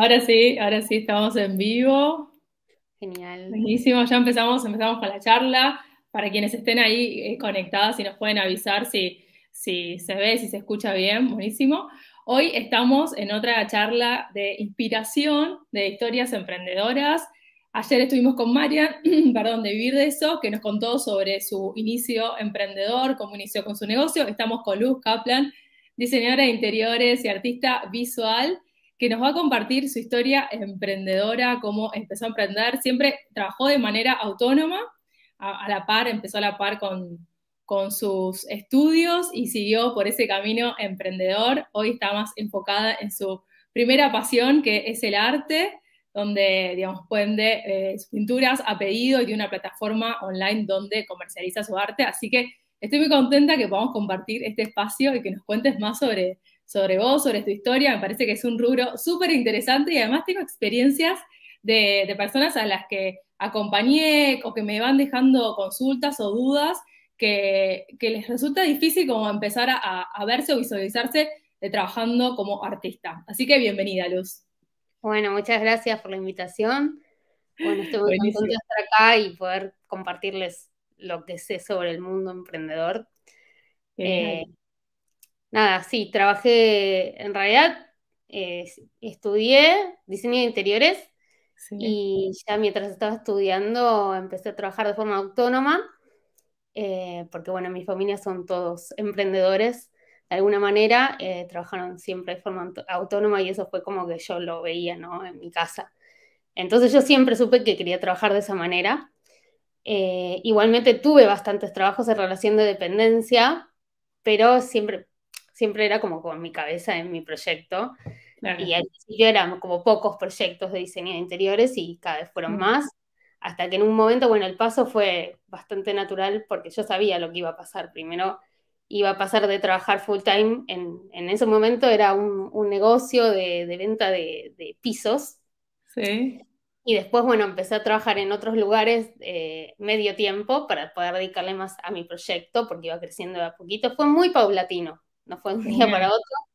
Ahora sí, ahora sí estamos en vivo. Genial. Buenísimo, ya empezamos, empezamos con la charla. Para quienes estén ahí eh, conectadas, si nos pueden avisar si, si se ve, si se escucha bien, buenísimo. Hoy estamos en otra charla de inspiración de historias emprendedoras. Ayer estuvimos con Marian, perdón, de Vivir de Eso, que nos contó sobre su inicio emprendedor, cómo inició con su negocio. Estamos con Luz Kaplan, diseñadora de interiores y artista visual que nos va a compartir su historia emprendedora, cómo empezó a emprender. Siempre trabajó de manera autónoma, a, la par, empezó a la par con, con sus estudios y siguió por ese camino emprendedor. Hoy está más enfocada en su primera pasión, que es el arte, donde, digamos, vende eh, sus pinturas a pedido y tiene una plataforma online donde comercializa su arte. Así que estoy muy contenta que podamos compartir este espacio y que nos cuentes más sobre sobre vos, sobre tu historia. Me parece que es un rubro súper interesante y además tengo experiencias de, personas a las que acompañé o que me van dejando consultas o dudas que, les resulta difícil como empezar a, verse o visualizarse de trabajando como artista. Así que bienvenida, Luz. Bueno, muchas gracias por la invitación. Bueno, estoy muy contenta de estar acá y poder compartirles lo que sé sobre el mundo emprendedor nada, sí, trabajé, en realidad eh, estudié diseño de interiores y ya mientras estaba estudiando empecé a trabajar de forma autónoma, eh, porque bueno, mi familia son todos emprendedores, de alguna manera eh, trabajaron siempre de forma autónoma y eso fue como que yo lo veía, ¿no? En mi casa. Entonces yo siempre supe que quería trabajar de esa manera. igualmente tuve bastantes trabajos en relación de dependencia, pero siempre siempre era como con mi cabeza en mi proyecto. Y al principio eran como pocos proyectos de diseño de interiores y cada vez fueron más, hasta que en un momento, bueno, el paso fue bastante natural porque yo sabía lo que iba a pasar. Primero iba a pasar de trabajar full time, en, en ese momento era un, un negocio de, de venta de, de, pisos. Sí. Y después, bueno, empecé a trabajar en otros lugares eh, medio tiempo para poder dedicarle más a mi proyecto porque iba creciendo de a poquito. Fue muy paulatino no fue un día para otro.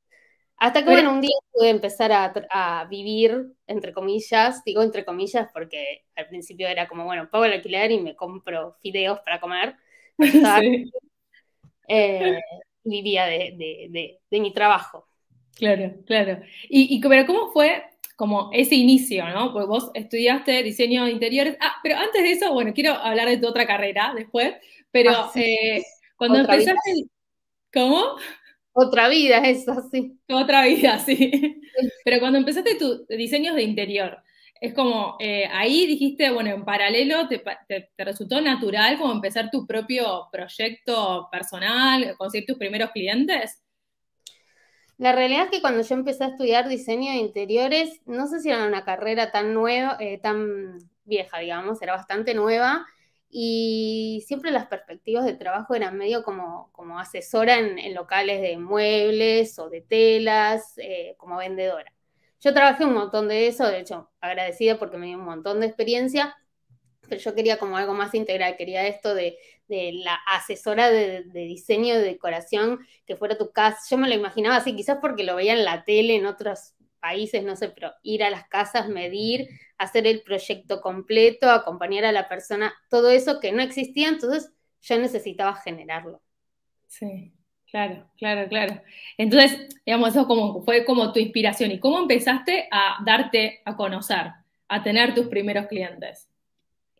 Hasta que, bueno, un día pude empezar a, vivir, entre comillas, digo entre comillas porque al principio era como, bueno, pago el alquiler y me compro fideos para comer. Eh, vivía de, mi trabajo. Claro, claro. Y, pero ¿cómo fue como ese inicio, no? Porque vos estudiaste diseño de interiores. Ah, pero antes de eso, bueno, quiero hablar de tu otra carrera después, pero ah, eh, cuando empezaste... ¿Cómo? Otra vida, eso sí. Otra vida, sí. Pero cuando empezaste tus diseños de interior, es como, eh, ahí dijiste, bueno, en paralelo te, resultó natural como empezar tu propio proyecto personal, conseguir tus primeros clientes. La realidad es que cuando yo empecé a estudiar diseño de interiores, no sé si era una carrera tan nueva, eh, tan vieja, digamos, era bastante nueva y siempre las perspectivas de trabajo eran medio como, como asesora en, locales de muebles o de telas, eh, como vendedora. Yo trabajé un montón de eso, de hecho, agradecida porque me dio un montón de experiencia, pero yo quería como algo más integral, quería esto de, la asesora de, de, diseño, de decoración, que fuera tu casa. Yo me lo imaginaba así, quizás porque lo veía en la tele, en otros países, no sé, pero ir a las casas, medir, hacer el proyecto completo, acompañar a la persona, todo eso que no existía, entonces yo necesitaba generarlo. Sí, claro, claro, claro. Entonces, digamos, eso como, fue como tu inspiración. ¿Y cómo empezaste a darte a conocer, a tener tus primeros clientes?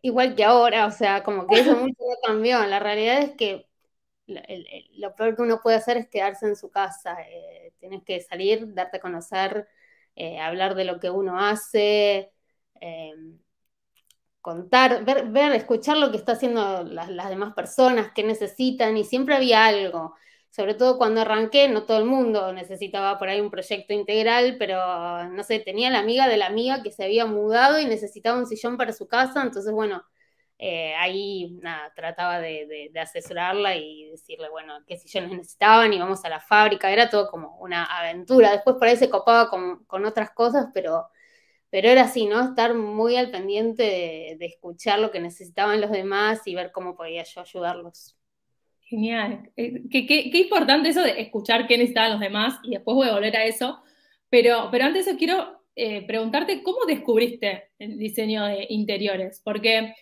Igual que ahora, o sea, como que eso mucho cambió. La realidad es que lo peor que uno puede hacer es quedarse en su casa. Eh, tienes que salir, darte a conocer, eh, hablar de lo que uno hace, eh, contar, ver, ver, escuchar lo que está haciendo las, demás personas, qué necesitan, y siempre había algo. Sobre todo cuando arranqué, no todo el mundo necesitaba por ahí un proyecto integral, pero no sé, tenía la amiga de la amiga que se había mudado y necesitaba un sillón para su casa, entonces bueno, eh, ahí nada, trataba de, asesorarla y decirle, bueno, qué sillones necesitaban, y vamos a la fábrica, era todo como una aventura. Después por ahí se copaba con, otras cosas, pero, pero era así, ¿no? Estar muy al pendiente de, escuchar lo que necesitaban los demás y ver cómo podía yo ayudarlos. Genial. Eh, qué, qué, importante eso de escuchar qué necesitaban los demás y después voy a volver a eso. Pero, pero antes quiero eh, preguntarte cómo descubriste el diseño de interiores, porque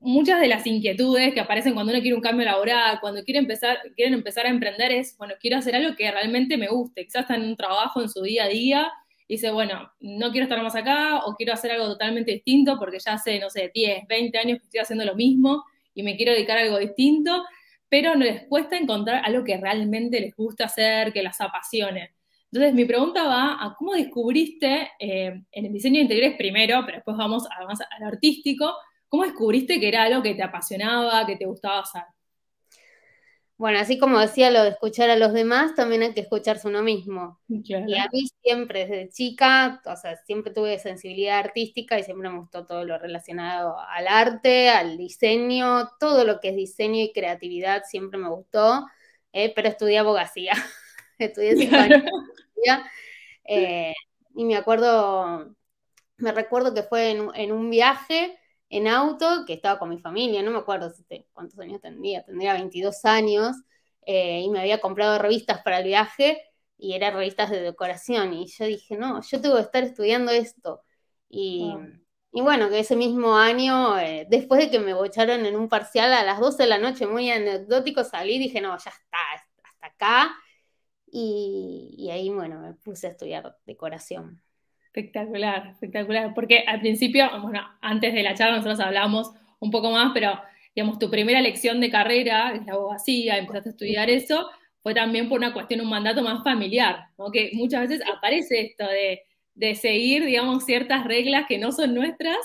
muchas de las inquietudes que aparecen cuando uno quiere un cambio laboral, cuando quiere empezar, quieren empezar a emprender es, bueno, quiero hacer algo que realmente me guste, quizás está en un trabajo en su día a día y dice, bueno, no quiero estar más acá o quiero hacer algo totalmente distinto porque ya hace, no sé, 10, 20 años que estoy haciendo lo mismo y me quiero dedicar a algo distinto, pero no les cuesta encontrar algo que realmente les gusta hacer, que las apasione. Entonces, mi pregunta va a cómo descubriste eh, en el diseño de interiores primero, pero después vamos además al artístico, ¿Cómo descubriste que era algo que te apasionaba, que te gustaba hacer? Bueno, así como decía lo de escuchar a los demás, también hay que escucharse uno mismo. Y a mí siempre, desde chica, o sea, siempre tuve sensibilidad artística y siempre me gustó todo lo relacionado al arte, al diseño, todo lo que es diseño y creatividad siempre me gustó, eh, pero estudié abogacía. estudié psicología. Eh, y me acuerdo, me recuerdo que fue en un viaje en auto, que estaba con mi familia, no me acuerdo cuántos años tendría, tendría 22 años, eh, y me había comprado revistas para el viaje y eran revistas de decoración, y yo dije, no, yo tengo que estar estudiando esto. Y, bueno, que ese mismo año, eh, después de que me bocharon en un parcial a las 12 de la noche, muy anecdótico, salí y dije, no, ya está, hasta acá. Y, y ahí, bueno, me puse a estudiar decoración. Espectacular, espectacular. Porque al principio, bueno, antes de la charla nosotros hablamos un poco más, pero digamos, tu primera lección de carrera, es la abogacía, empezaste a estudiar eso, fue también por una cuestión, un mandato más familiar, ¿no? que muchas veces aparece esto de, de, seguir, digamos, ciertas reglas que no son nuestras,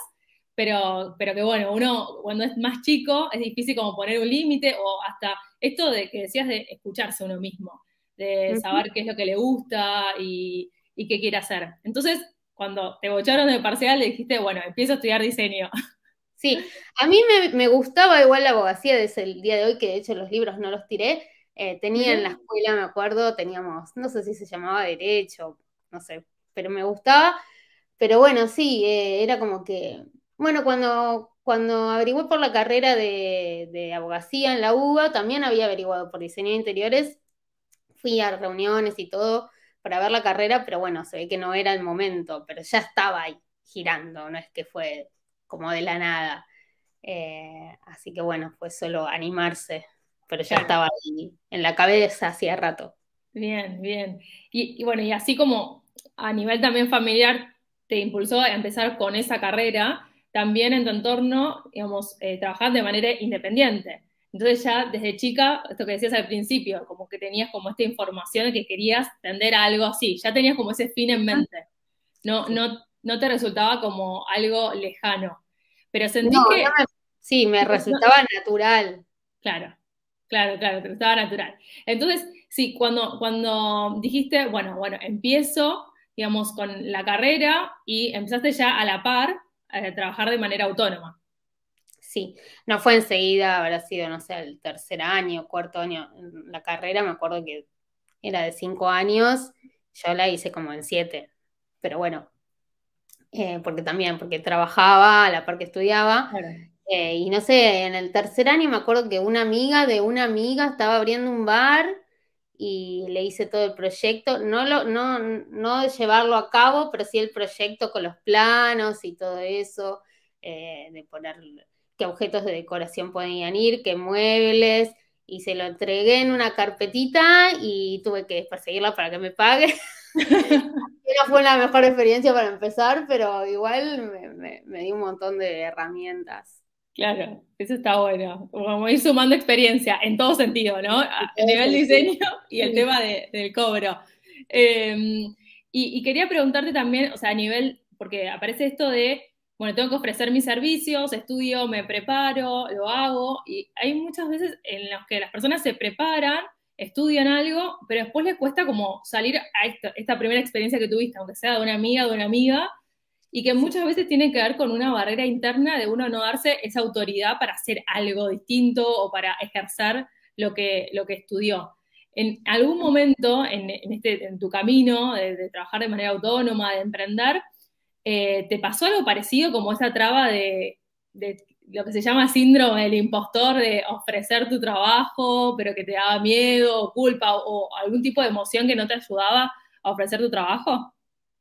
pero, pero que bueno, uno cuando es más chico es difícil como poner un límite o hasta esto de que decías de escucharse uno mismo, de saber qué es lo que le gusta y, y qué quiere hacer. Entonces, cuando te bocharon de parcial, le dijiste, bueno, empiezo a estudiar diseño. Sí, a mí me, gustaba igual la abogacía desde el día de hoy, que de hecho los libros no los tiré. Eh, tenía en la escuela, me acuerdo, teníamos, no sé si se llamaba Derecho, no sé, pero me gustaba. Pero bueno, sí, eh, era como que, bueno, cuando, cuando averigué por la carrera de, de abogacía en la UBA, también había averiguado por diseño de interiores, fui a reuniones y todo, para ver la carrera, pero bueno, se ve que no era el momento, pero ya estaba ahí girando, no es que fue como de la nada. Eh, así que bueno, fue solo animarse, pero ya estaba ahí en la cabeza hacía rato. Bien, bien. Y, bueno, y así como a nivel también familiar te impulsó a empezar con esa carrera, también en tu entorno, digamos, eh, trabajar de manera independiente. Entonces ya desde chica, esto que decías al principio, como que tenías como esta información de que querías tender a algo así, ya tenías como ese fin en mente. No, no, no te resultaba como algo lejano. Pero sentí que... sí, me resultaba natural. Claro, claro, claro, te resultaba natural. Entonces, sí, cuando, cuando dijiste, bueno, bueno, empiezo, digamos, con la carrera y empezaste ya a la par a trabajar de manera autónoma. Sí, no fue enseguida, habrá sido, no sé, el tercer año, cuarto año. La carrera me acuerdo que era de cinco años, yo la hice como en siete, pero bueno, eh, porque también, porque trabajaba a la par que estudiaba. Eh, y no sé, en el tercer año me acuerdo que una amiga de una amiga estaba abriendo un bar y le hice todo el proyecto, no, lo, no, no llevarlo a cabo, pero sí el proyecto con los planos y todo eso, eh, de poner qué objetos de decoración podían ir, qué muebles, y se lo entregué en una carpetita y tuve que perseguirla para que me pague. no fue la mejor experiencia para empezar, pero igual me, me, dio un montón de herramientas. Claro, eso está bueno. Como ir sumando experiencia en todo sentido, ¿no? A, nivel diseño y el tema del cobro. Y, y, quería preguntarte también, o sea, a nivel, porque aparece esto de bueno, tengo que ofrecer mis servicios, estudio, me preparo, lo hago, y hay muchas veces en las que las personas se preparan, estudian algo, pero después les cuesta como salir a esta, primera experiencia que tuviste, aunque sea de una amiga, de una amiga, y que muchas veces tiene que ver con una barrera interna de uno no darse esa autoridad para hacer algo distinto o para ejercer lo que, lo que estudió. En algún momento en, este, en tu camino de trabajar de manera autónoma, de emprender, eh, ¿te pasó algo parecido como esa traba de, lo que se llama síndrome del impostor, de ofrecer tu trabajo, pero que te daba miedo culpa o, algún tipo de emoción que no te ayudaba a ofrecer tu trabajo?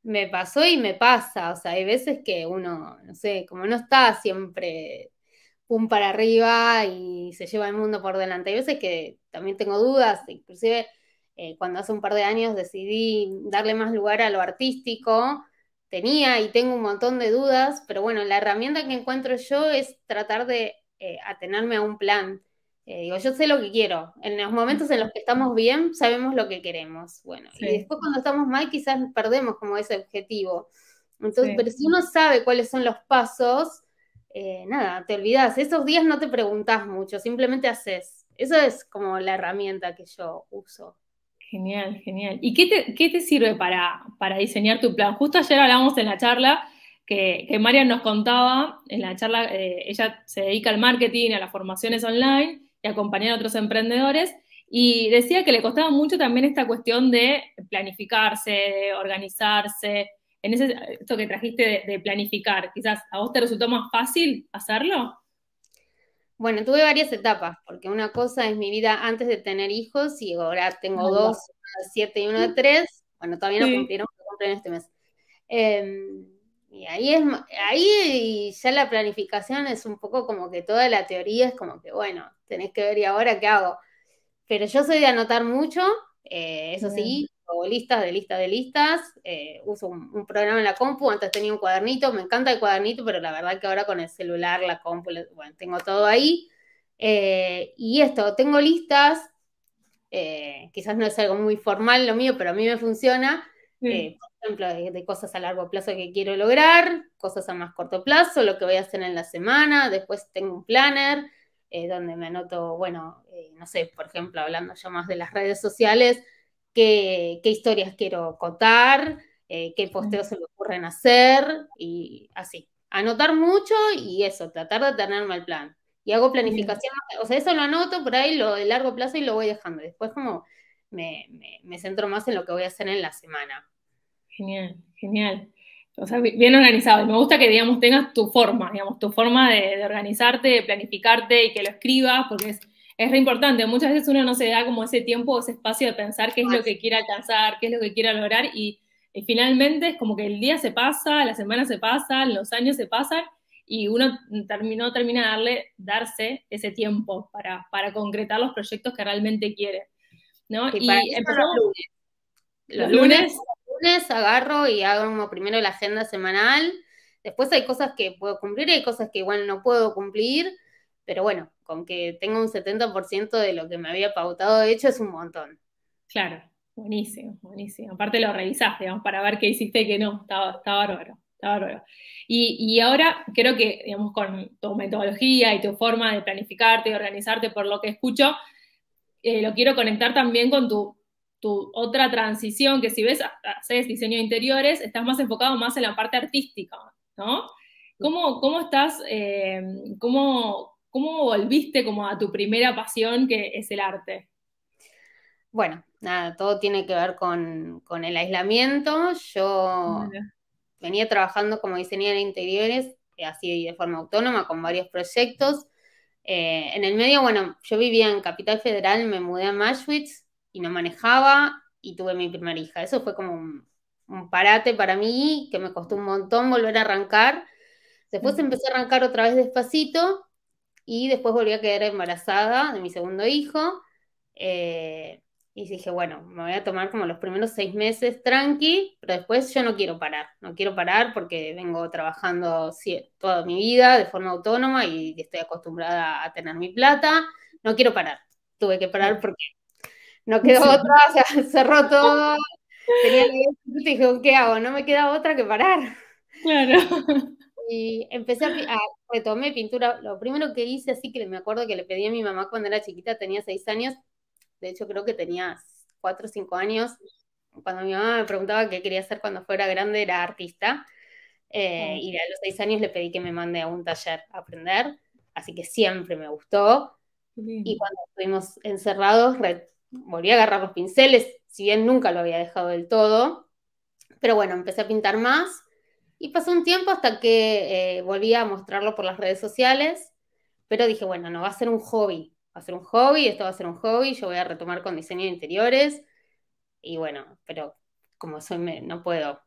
Me pasó y me pasa, o sea, hay veces que uno, no sé, como no está siempre pum para arriba y se lleva el mundo por delante. Hay veces que también tengo dudas, inclusive eh, cuando hace un par de años decidí darle más lugar a lo artístico, tenía y tengo un montón de dudas, pero bueno, la herramienta que encuentro yo es tratar de eh, atenerme a un plan. Eh, digo, yo sé lo que quiero. En los momentos en los que estamos bien, sabemos lo que queremos. Bueno, y después cuando estamos mal, quizás perdemos como ese objetivo. Entonces, pero si uno sabe cuáles son los pasos, eh, nada, te olvidas. Esos días no te preguntas mucho, simplemente haces. Eso es como la herramienta que yo uso. Genial, genial. ¿Y qué te, sirve para, para, diseñar tu plan? Justo ayer hablamos en la charla que, que Marian nos contaba, en la charla, eh, ella se dedica al marketing, a las formaciones online y acompañar a otros emprendedores, y decía que le costaba mucho también esta cuestión de planificarse, de organizarse, en ese, esto que trajiste de, planificar, quizás a vos te resultó más fácil hacerlo. Bueno, tuve varias etapas, porque una cosa es mi vida antes de tener hijos y ahora tengo dos, uno de siete y uno de tres. Bueno, todavía no cumplieron, pero cumplen este mes. Em, y ahí es ahí ya la planificación es un poco como que toda la teoría es como que, bueno, tenés que ver y ahora qué hago. Pero yo soy de anotar mucho, eh, eso sí, listas de listas de listas, eh, uso un, programa en la compu, antes tenía un cuadernito, me encanta el cuadernito, pero la verdad que ahora con el celular, la compu, bueno, tengo todo ahí. Eh, y esto, tengo listas, eh, quizás no es algo muy formal lo mío, pero a mí me funciona, por ejemplo, de, cosas a largo plazo que quiero lograr, cosas a más corto plazo, lo que voy a hacer en la semana, después tengo un planner. donde me anoto, bueno, no sé, por ejemplo, hablando yo más de las redes sociales, qué, historias quiero contar, eh, qué posteos se me ocurren hacer y así. Anotar mucho y eso, tratar de tenerme el plan. Y hago planificación, o sea, eso lo anoto por ahí, lo de largo plazo y lo voy dejando. Después como me, centro más en lo que voy a hacer en la semana. Genial, genial. O sea, bien organizado. Me gusta que, digamos, tengas tu forma, digamos, tu forma de, de organizarte, de planificarte y que lo escribas, porque es, es re importante. Muchas veces uno no se da como ese tiempo, ese espacio de pensar qué es lo que quiere alcanzar, qué es lo que quiere lograr y, finalmente es como que el día se pasa, la semana se pasa, los años se pasan y uno terminó, termina de darle, darse ese tiempo para, para concretar los proyectos que realmente quiere. ¿no? Y, empezamos los lunes. Los, lunes, lunes, lunes agarro y hago como primero la agenda semanal. Después hay cosas que puedo cumplir, hay cosas que igual no puedo cumplir pero bueno, con que tenga un 70% de lo que me había pautado de hecho es un montón. Claro, buenísimo, buenísimo. Aparte lo revisaste, digamos, para ver qué hiciste y qué no, está, bárbaro, está bárbaro. Y, y, ahora creo que, digamos, con tu metodología y tu forma de planificarte y organizarte por lo que escucho, eh, lo quiero conectar también con tu, tu otra transición, que si ves, haces diseño de interiores, estás más enfocado más en la parte artística, ¿no? ¿Cómo, cómo estás, eh, cómo, ¿Cómo volviste como a tu primera pasión que es el arte? Bueno, nada, todo tiene que ver con, el aislamiento. Yo venía trabajando como diseñadora de interiores, eh, así de forma autónoma, con varios proyectos. Eh, en el medio, bueno, yo vivía en Capital Federal, me mudé a Mashwitz y no manejaba y tuve mi primera hija. Eso fue como un, un parate para mí, que me costó un montón volver a arrancar. Después empecé a arrancar otra vez despacito y después volví a quedar embarazada de mi segundo hijo. Eh, y dije, bueno, me voy a tomar como los primeros seis meses tranqui, pero después yo no quiero parar. No quiero parar porque vengo trabajando toda mi vida de forma autónoma y estoy acostumbrada a tener mi plata. No quiero parar. Tuve que parar porque no quedó otra, o sea, cerró todo. Tenía que dije, ¿qué hago? No me queda otra que parar. Claro. Y empecé a, retomé pintura. Lo primero que hice, así que me acuerdo que le pedí a mi mamá cuando era chiquita, tenía seis años. De hecho, creo que tenía cuatro o cinco años. Cuando mi mamá me preguntaba qué quería hacer cuando fuera grande, era artista. Eh, y a los seis años le pedí que me mande a un taller a aprender. Así que siempre me gustó. Y cuando estuvimos encerrados, volví a agarrar los pinceles, si bien nunca lo había dejado del todo. Pero bueno, empecé a pintar más y pasó un tiempo hasta que eh, volví a mostrarlo por las redes sociales, pero dije, bueno, no va a ser un hobby, va a ser un hobby, esto va a ser un hobby, yo voy a retomar con diseño de interiores. Y bueno, pero como soy, no puedo.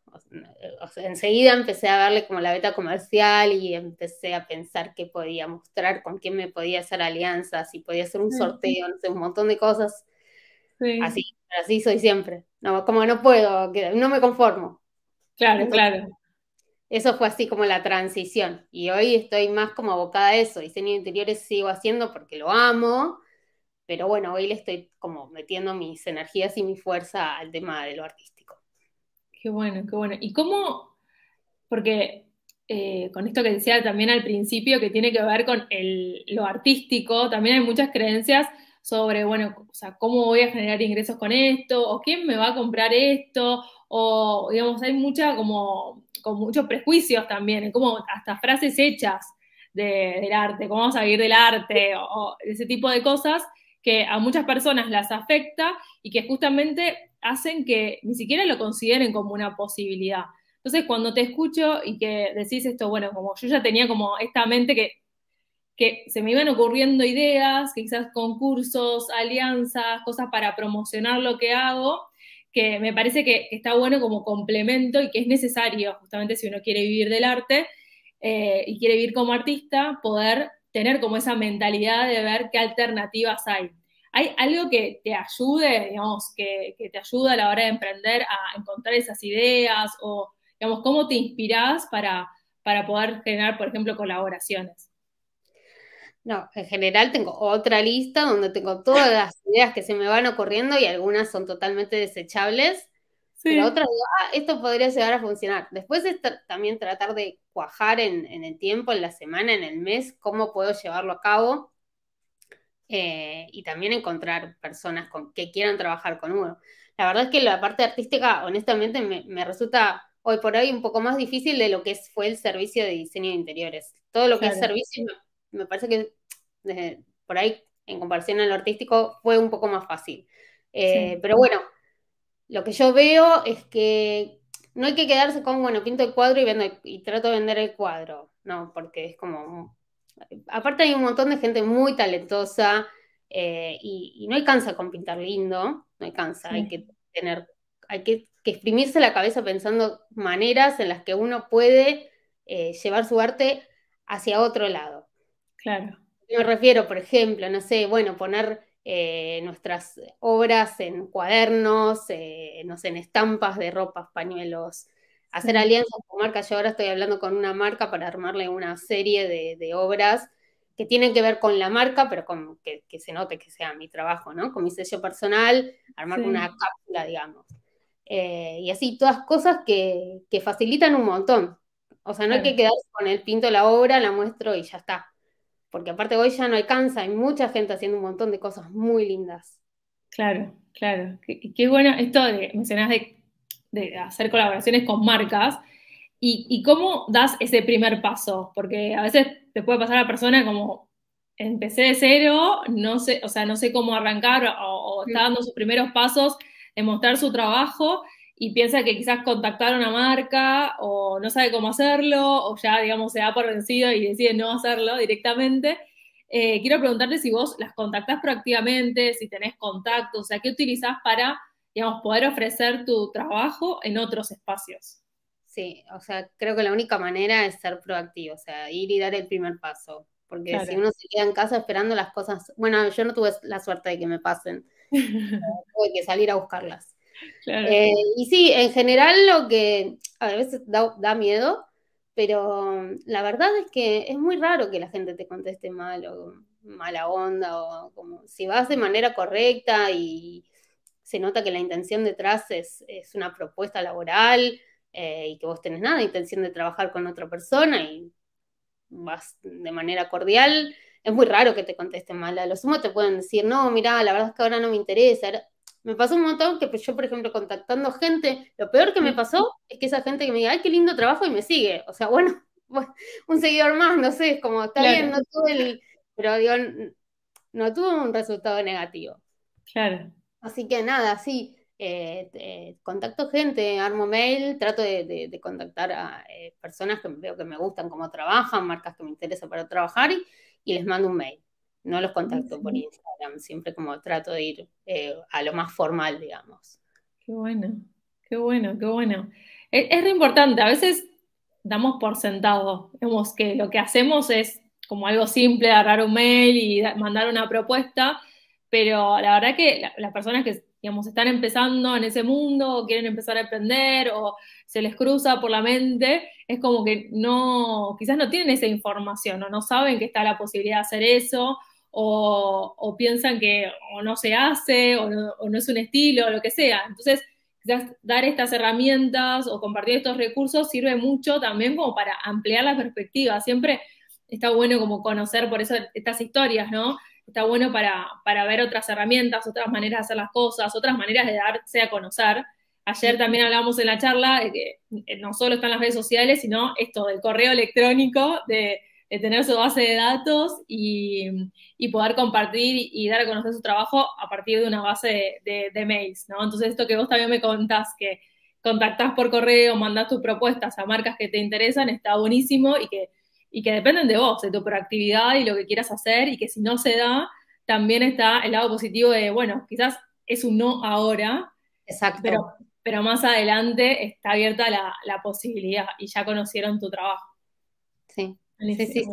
enseguida empecé a darle como la beta comercial y empecé a pensar qué podía mostrar, con quién me podía hacer alianzas, si podía hacer un sorteo, no sé, un montón de cosas. Así, así soy siempre. No, como no puedo, no me conformo. Claro, claro. Eso fue así como la transición. Y hoy estoy más como abocada a eso. Diseño de interiores sigo haciendo porque lo amo, pero bueno, hoy le estoy como metiendo mis energías y mi fuerza al tema de lo artístico. Qué bueno, qué bueno. ¿Y cómo? Porque eh, con esto que decía también al principio, que tiene que ver con lo artístico, también hay muchas creencias sobre, bueno, o sea, cómo voy a generar ingresos con esto, o quién me va a comprar esto, o digamos, hay mucha como, con muchos prejuicios también, como hasta frases hechas del arte, cómo vamos a vivir del arte, o, ese tipo de cosas que a muchas personas las afecta y que justamente hacen que ni siquiera lo consideren como una posibilidad. Entonces, cuando te escucho y que decís esto, bueno, como yo ya tenía como esta mente que, que se me iban ocurriendo ideas, quizás concursos, alianzas, cosas para promocionar lo que hago, que me parece que, está bueno como complemento y que es necesario, justamente si uno quiere vivir del arte eh, y quiere vivir como artista, poder tener como esa mentalidad de ver qué alternativas hay. ¿Hay algo que te ayude, digamos, que, te ayuda a la hora de emprender a encontrar esas ideas o, digamos, cómo te inspirás para, para poder generar, por ejemplo, colaboraciones? No, en general tengo otra lista donde tengo todas las ideas que se me van ocurriendo y algunas son totalmente desechables. Pero otras digo, ah, esto podría llegar a funcionar. Después es también tratar de cuajar en, el tiempo, en la semana, en el mes, cómo puedo llevarlo a cabo. Eh, y también encontrar personas con, que quieran trabajar con uno. La verdad es que la parte artística, honestamente, me, resulta hoy por hoy un poco más difícil de lo que fue el servicio de diseño de interiores. Todo lo que es servicio me parece que por ahí, en comparación a lo artístico, fue un poco más fácil. Eh, pero bueno, lo que yo veo es que no hay que quedarse con, bueno, pinto el cuadro y, vendo, y trato de vender el cuadro, no, porque es como... Aparte hay un montón de gente muy talentosa eh, y, no alcanza con pintar lindo, no alcanza, hay que tener, hay que, exprimirse la cabeza pensando maneras en las que uno puede eh, llevar su arte hacia otro lado. Claro. Me refiero, por ejemplo, no sé, bueno, poner eh, nuestras obras en cuadernos, eh, no sé, en estampas de ropas, pañuelos, hacer alianzas con marcas. Yo ahora estoy hablando con una marca para armarle una serie de, obras que tienen que ver con la marca, pero con que, se note que sea mi trabajo, ¿no? Con mi sello personal, armar una cápsula, digamos. Eh, y así, todas cosas que, facilitan un montón. O sea, no hay que quedarse con el pinto la obra, la muestro y ya está porque aparte hoy ya no alcanza, hay mucha gente haciendo un montón de cosas muy lindas. Claro, claro. Qué, bueno esto de, mencionás de, hacer colaboraciones con marcas y, cómo das ese primer paso, porque a veces te puede pasar a la persona como empecé de cero, no sé, o sea, no sé cómo arrancar o, o está dando sus primeros pasos en mostrar su trabajo y piensa que quizás contactar a una marca o no sabe cómo hacerlo o ya, digamos, se da por vencido y decide no hacerlo directamente. Eh, quiero preguntarte si vos las contactás proactivamente, si tenés contactos, o sea, ¿qué utilizás para, digamos, poder ofrecer tu trabajo en otros espacios? Sí, o sea, creo que la única manera es ser proactivo, o sea, ir y dar el primer paso. Porque si uno se queda en casa esperando las cosas, bueno, yo no tuve la suerte de que me pasen, tuve que salir a buscarlas. Eh, y sí, en general lo que a veces da, miedo, pero la verdad es que es muy raro que la gente te conteste mal o mala onda o como si vas de manera correcta y se nota que la intención detrás es, una propuesta laboral eh, y que vos tenés nada intención de trabajar con otra persona y vas de manera cordial, es muy raro que te contesten mal. A lo sumo te pueden decir, no, mira, la verdad es que ahora no me interesa. Me pasó un montón que pues, yo, por ejemplo, contactando gente, lo peor que me pasó es que esa gente que me diga, ay, qué lindo trabajo y me sigue. O sea, bueno, un seguidor más, no sé, es como, está bien, no tuve el, pero digo, no tuvo un resultado negativo. Claro. Así que nada, sí, eh, contacto gente, armo mail, trato de, contactar a eh, personas que veo que me gustan cómo trabajan, marcas que me interesan para trabajar y les mando un mail no los contacto por Instagram, siempre como trato de ir eh, a lo más formal, digamos. Qué bueno, Qué bueno, qué bueno. Es, es re importante, a veces damos por sentado, vemos que lo que hacemos es como algo simple, agarrar un mail y mandar una propuesta, pero la verdad que las personas que, digamos, están empezando en ese mundo o quieren empezar a aprender o se les cruza por la mente, es como que no, quizás no tienen esa información o no saben que está la posibilidad de hacer eso o, piensan que o no se hace o no, o no es un estilo o lo que sea. Entonces, quizás dar estas herramientas o compartir estos recursos sirve mucho también como para ampliar la perspectiva. Siempre está bueno como conocer por eso estas historias, ¿no? Está bueno para, para ver otras herramientas, otras maneras de hacer las cosas, otras maneras de darse a conocer. Ayer también hablábamos en la charla de que no solo están las redes sociales, sino esto del correo electrónico, de, tener su base de datos y, poder compartir y dar a conocer su trabajo a partir de una base de, mails, ¿no? Entonces esto que vos también me contás, que contactás por correo, mandás tus propuestas a marcas que te interesan, está buenísimo y que y que dependen de vos, de tu proactividad y lo que quieras hacer, y que si no se da, también está el lado positivo de, bueno, quizás es un no ahora, Exacto. Pero, pero más adelante está abierta la, la, posibilidad y ya conocieron tu trabajo. Sí, sí, sí,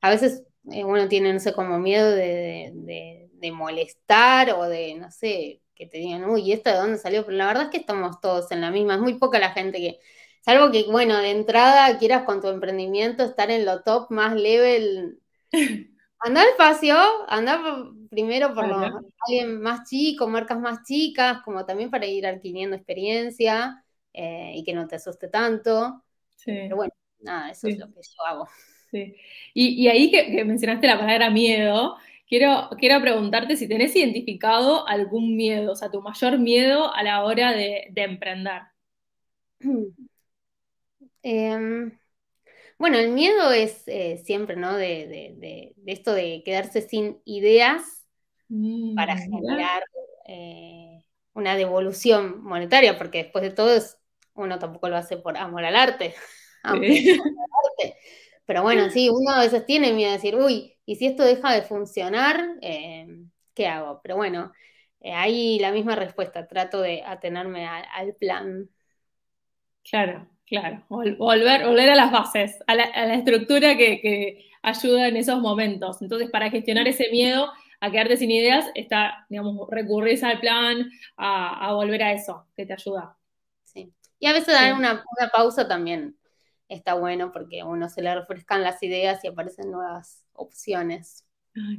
A veces eh, uno tiene, no sé, como miedo de, de, de, molestar o de, no sé, que te digan, uy, ¿esto de dónde salió? Pero la verdad es que estamos todos en la misma, es muy poca la gente que Salvo que, bueno, de entrada quieras con tu emprendimiento estar en lo top, más level. Anda despacio, anda primero por alguien más chico, marcas más chicas, como también para ir adquiriendo experiencia eh, y que no te asuste tanto. Pero bueno, nada, eso es lo que yo hago. Sí. Y, ahí que, mencionaste la palabra miedo, quiero, quiero preguntarte si tenés identificado algún miedo, o sea, tu mayor miedo a la hora de, de emprender. Em, bueno, el miedo es eh, siempre, ¿no? De, esto de quedarse sin ideas para mm, generar eh, una devolución monetaria, porque después de todo uno tampoco lo hace por amor al arte, Pero bueno, sí, uno a veces tiene miedo de decir, uy, ¿y si esto deja de funcionar? Em, ¿Qué hago? Pero bueno, eh, ahí la misma respuesta, trato de atenerme al plan. Claro, Claro, volver, volver a las bases, a la, estructura que, ayuda en esos momentos. Entonces, para gestionar ese miedo a quedarte sin ideas, está, digamos, recurrir al plan, a, volver a eso, que te ayuda. Sí. Y a veces dar una, pausa también está bueno porque a uno se le refrescan las ideas y aparecen nuevas opciones.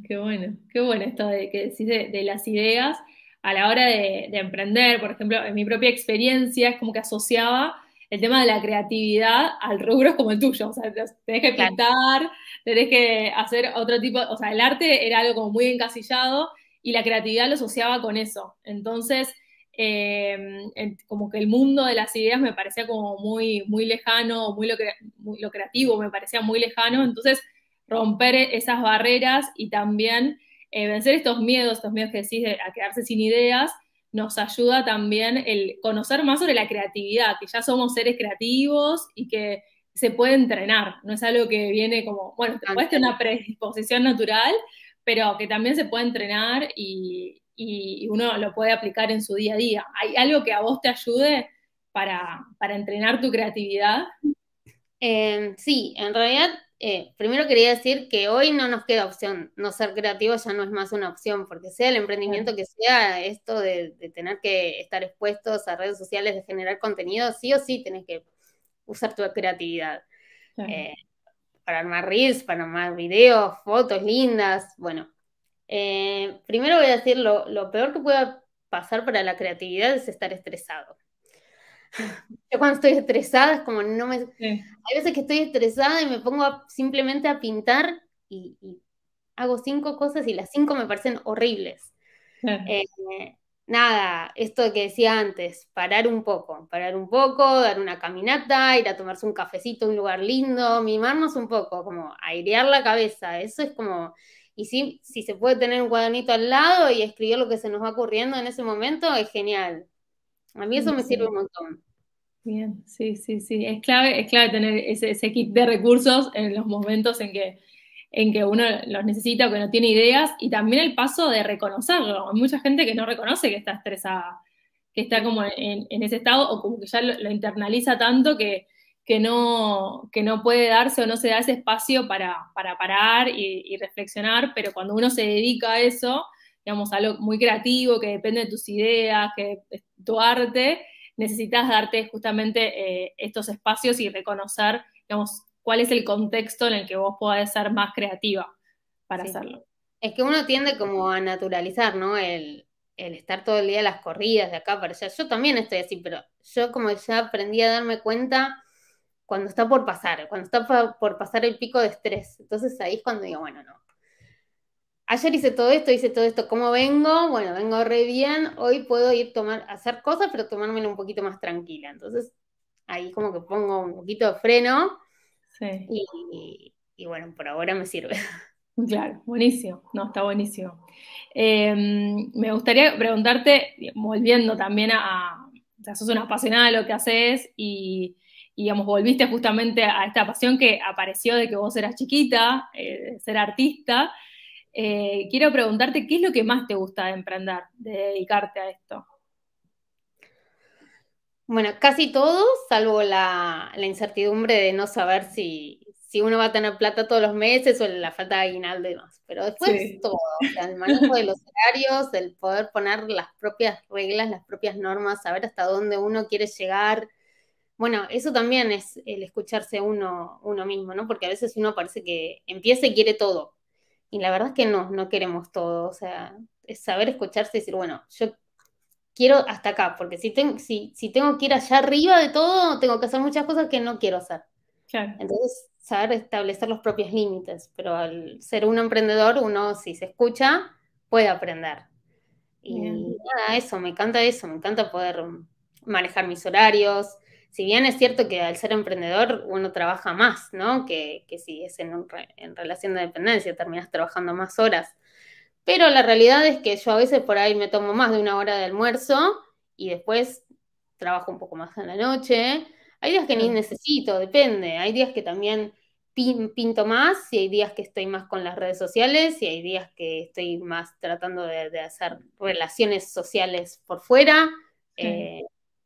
qué bueno, qué bueno esto de que decís de, las ideas a la hora de, de, emprender, por ejemplo, en mi propia experiencia es como que asociaba el tema de la creatividad al rubro es como el tuyo, o sea, tenés que pintar, tenés que hacer otro tipo, o sea, el arte era algo como muy encasillado y la creatividad lo asociaba con eso. Entonces, eh, como que el mundo de las ideas me parecía como muy, muy lejano, muy lo, creativo me parecía muy lejano, entonces romper esas barreras y también eh, vencer estos miedos, estos miedos que decís de, a quedarse sin ideas, nos ayuda también el conocer más sobre la creatividad, que ya somos seres creativos y que se puede entrenar, no es algo que viene como, bueno, puede tener una predisposición natural, pero que también se puede entrenar y, uno lo puede aplicar en su día a día. ¿Hay algo que a vos te ayude para, entrenar tu creatividad? Eh, sí, en realidad eh, primero quería decir que hoy no nos queda opción, no ser creativos ya no es más una opción, porque sea el emprendimiento que sea, esto de, tener que estar expuestos a redes sociales, de generar contenido, sí o sí tenés que usar tu creatividad. Eh, para armar reels, para armar videos, fotos lindas, bueno. Eh, primero voy a decir, lo, lo peor que pueda pasar para la creatividad es estar estresado. Yo cuando estoy estresada es como no me... Hay veces que estoy estresada y me pongo simplemente a pintar y, hago cinco cosas y las cinco me parecen horribles. Eh, nada, esto que decía antes, parar un poco, parar un poco, dar una caminata, ir a tomarse un cafecito, un lugar lindo, mimarnos un poco, como airear la cabeza, eso es como... Y si, si se puede tener un cuadernito al lado y escribir lo que se nos va ocurriendo en ese momento, es genial. A mí eso me sirve un montón. Bien, sí, sí, sí. Es clave, es clave tener ese, ese, kit de recursos en los momentos en que, en que uno los necesita o que no tiene ideas y también el paso de reconocerlo. Hay mucha gente que no reconoce que está estresada. que está como en, ese estado o como que ya lo, internaliza tanto que, que, no, que no puede darse o no se da ese espacio para, para parar y, reflexionar, pero cuando uno se dedica a eso, digamos, algo muy creativo, que depende de tus ideas, que es tu arte, necesitas darte justamente eh, estos espacios y reconocer, digamos, cuál es el contexto en el que vos podés ser más creativa para hacerlo. Es que uno tiende como a naturalizar, ¿no? El, estar todo el día en las corridas de acá para allá. Yo también estoy así, pero yo como ya aprendí a darme cuenta cuando está por pasar, cuando está por pasar el pico de estrés. Entonces ahí es cuando digo, bueno, no. Ayer hice todo esto, hice todo esto, ¿cómo vengo? Bueno, vengo re bien, hoy puedo ir a tomar, hacer cosas, pero tomármelo un poquito más tranquila. Entonces, ahí como que pongo un poquito de freno sí. y, bueno, por ahora me sirve. Claro, buenísimo, no, está buenísimo. Em, me gustaría preguntarte, volviendo también a, o sea, sos una apasionada de lo que haces y, digamos, volviste justamente a esta pasión que apareció de que vos eras chiquita, eh, ser artista. Eh, quiero preguntarte, ¿qué es lo que más te gusta de emprender, de dedicarte a esto? Bueno, casi todo, salvo la, incertidumbre de no saber si, uno va a tener plata todos los meses o la falta de aguinaldo y demás. Pero después todo, el manejo de los horarios, el poder poner las propias reglas, las propias normas, saber hasta dónde uno quiere llegar. Bueno, eso también es el escucharse uno, uno mismo, ¿no? Porque a veces uno parece que empieza y quiere todo, y la verdad es que no, no queremos todo. O sea, es saber escucharse y decir, bueno, yo quiero hasta acá, porque si, tengo si, si tengo que ir allá arriba de todo, tengo que hacer muchas cosas que no quiero hacer. Entonces, saber establecer los propios límites, pero al ser un emprendedor, uno si se escucha, puede aprender. Y nada, eso, me encanta eso, me encanta poder manejar mis horarios, si bien es cierto que al ser emprendedor uno trabaja más, ¿no? Que, si es en, en, relación de dependencia, terminas trabajando más horas. Pero la realidad es que yo a veces por ahí me tomo más de una hora de almuerzo y después trabajo un poco más en la noche. Hay días que ni necesito, depende. Hay días que también pinto más y hay días que estoy más con las redes sociales y hay días que estoy más tratando de, hacer relaciones sociales por fuera. Eh,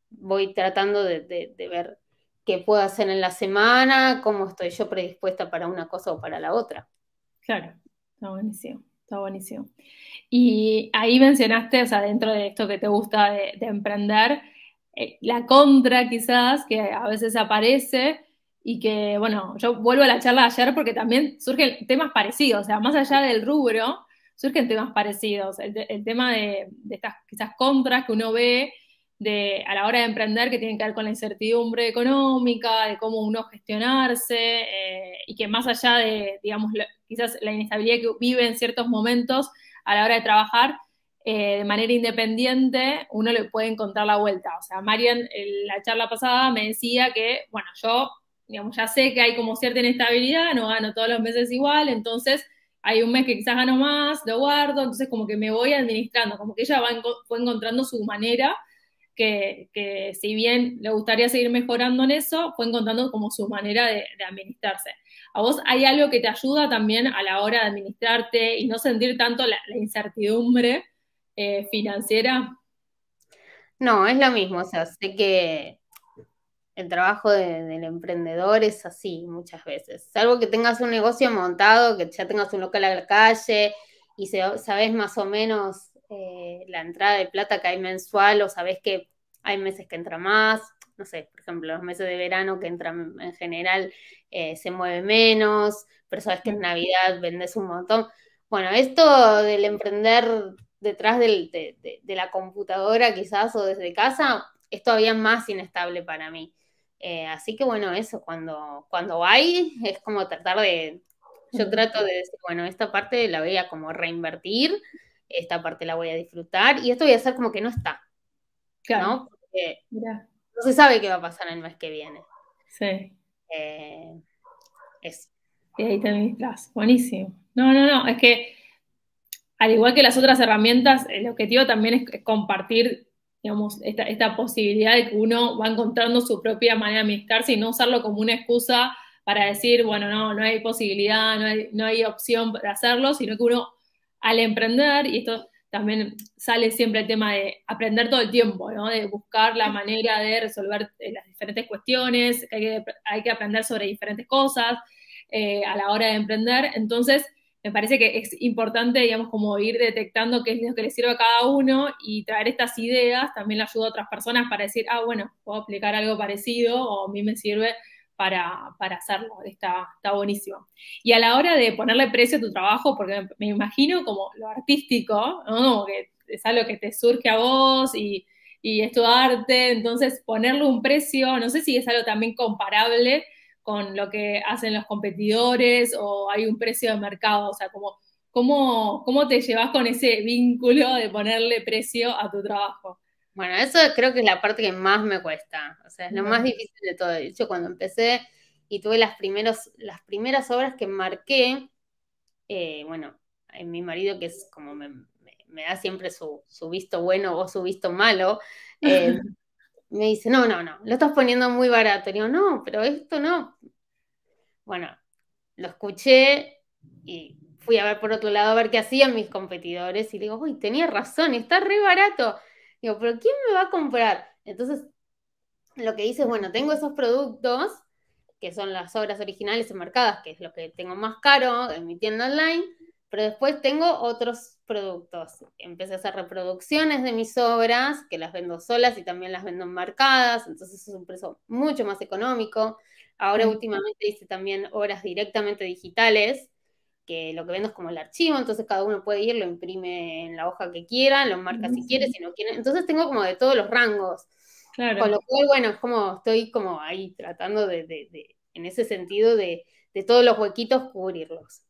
voy tratando de, ver qué puedo hacer en la semana, cómo estoy yo predispuesta para una cosa o para la otra. Claro, está buenísimo, está buenísimo. Y ahí mencionaste, o sea, dentro de esto que te gusta de, emprender, eh, la contra quizás, que a veces aparece y que, bueno, yo vuelvo a la charla de ayer porque también surgen temas parecidos, o sea, más allá del rubro, surgen temas parecidos. El, tema de, de, estas quizás contras que uno ve de, a la hora de emprender que tienen que ver con la incertidumbre económica, de cómo uno gestionarse, eh, y que más allá de, digamos, quizás la inestabilidad que vive en ciertos momentos a la hora de trabajar, eh, de manera independiente, uno le puede encontrar la vuelta. O sea, Marian, en la charla pasada me decía que, bueno, yo, digamos, ya sé que hay como cierta inestabilidad, no gano todos los meses igual, entonces hay un mes que quizás gano más, lo guardo, entonces como que me voy administrando, como que ella va fue encontrando su manera que, si bien le gustaría seguir mejorando en eso, fue encontrando como su manera de, administrarse. ¿A vos hay algo que te ayuda también a la hora de administrarte y no sentir tanto la, incertidumbre eh, financiera? No, es lo mismo, o sea, sé que el trabajo del emprendedor es así muchas veces. Salvo que tengas un negocio montado, que ya tengas un local a la calle y sabes más o menos eh, la entrada de plata que hay mensual o sabes que hay meses que entra más, no sé, por ejemplo, los meses de verano que entran en general eh, se mueve menos, pero sabes que en Navidad vendes un montón. Bueno, esto del emprender detrás de, la computadora quizás o desde casa es todavía más inestable para mí. Eh, así que bueno, eso, cuando, cuando hay, es como tratar de, yo trato de decir, bueno, esta parte la voy a como reinvertir esta parte la voy a disfrutar y esto voy a hacer como que no está. ¿No? Porque no se sabe qué va a pasar el mes que viene. Sí. Eh, eso. Y ahí te administras. Buenísimo. No, no, no. Es que, al igual que las otras herramientas, el objetivo también es, compartir, digamos, esta, esta, posibilidad de que uno va encontrando su propia manera de administrarse y no usarlo como una excusa para decir, bueno, no, no hay posibilidad, no hay, no hay opción para hacerlo, sino que uno al emprender, y esto también sale siempre el tema de aprender todo el tiempo, ¿no? De buscar la manera de resolver eh, las diferentes cuestiones, hay que, hay que aprender sobre diferentes cosas eh, a la hora de emprender. Entonces, me parece que es importante, digamos, como ir detectando qué es lo que le sirve a cada uno y traer estas ideas también le ayuda a otras personas para decir, ah, bueno, puedo aplicar algo parecido o a mí me sirve para, hacerlo. Está, está buenísimo. Y a la hora de ponerle precio a tu trabajo, porque me, imagino como lo artístico, ¿no? que es algo que te surge a vos y, y es tu arte, entonces ponerle un precio, no sé si es algo también comparable con lo que hacen los competidores o hay un precio de mercado, o sea, como, ¿cómo, cómo te llevas con ese vínculo de ponerle precio a tu trabajo? Bueno, eso creo que es la parte que más me cuesta, o sea, es lo más difícil de todo. De hecho, cuando empecé y tuve las, primeros, las primeras obras que marqué, eh, bueno, en mi marido, que es como me, da siempre su, visto bueno o su visto malo, eh, me dice, no, no, no, lo estás poniendo muy barato. Y digo, no, pero esto no. Bueno, lo escuché y fui a ver por otro lado a ver qué hacían mis competidores y digo, uy, tenía razón, está re barato. Digo, pero ¿quién me va a comprar? Entonces, lo que hice es, bueno, tengo esos productos, que son las obras originales enmarcadas, que es lo que tengo más caro en mi tienda online, pero después tengo otros productos. Empecé a hacer reproducciones de mis obras, que las vendo solas y también las vendo enmarcadas, entonces es un precio mucho más económico. Ahora últimamente hice también obras directamente digitales, que lo que vendo es como el archivo, entonces cada uno puede ir, lo imprime en la hoja que quiera, lo marca si quiere, si no quiere. Entonces tengo como de todos los rangos. Claro. Con lo cual, bueno, es como estoy como ahí tratando de, de, en ese sentido, de, de todos los huequitos cubrirlos.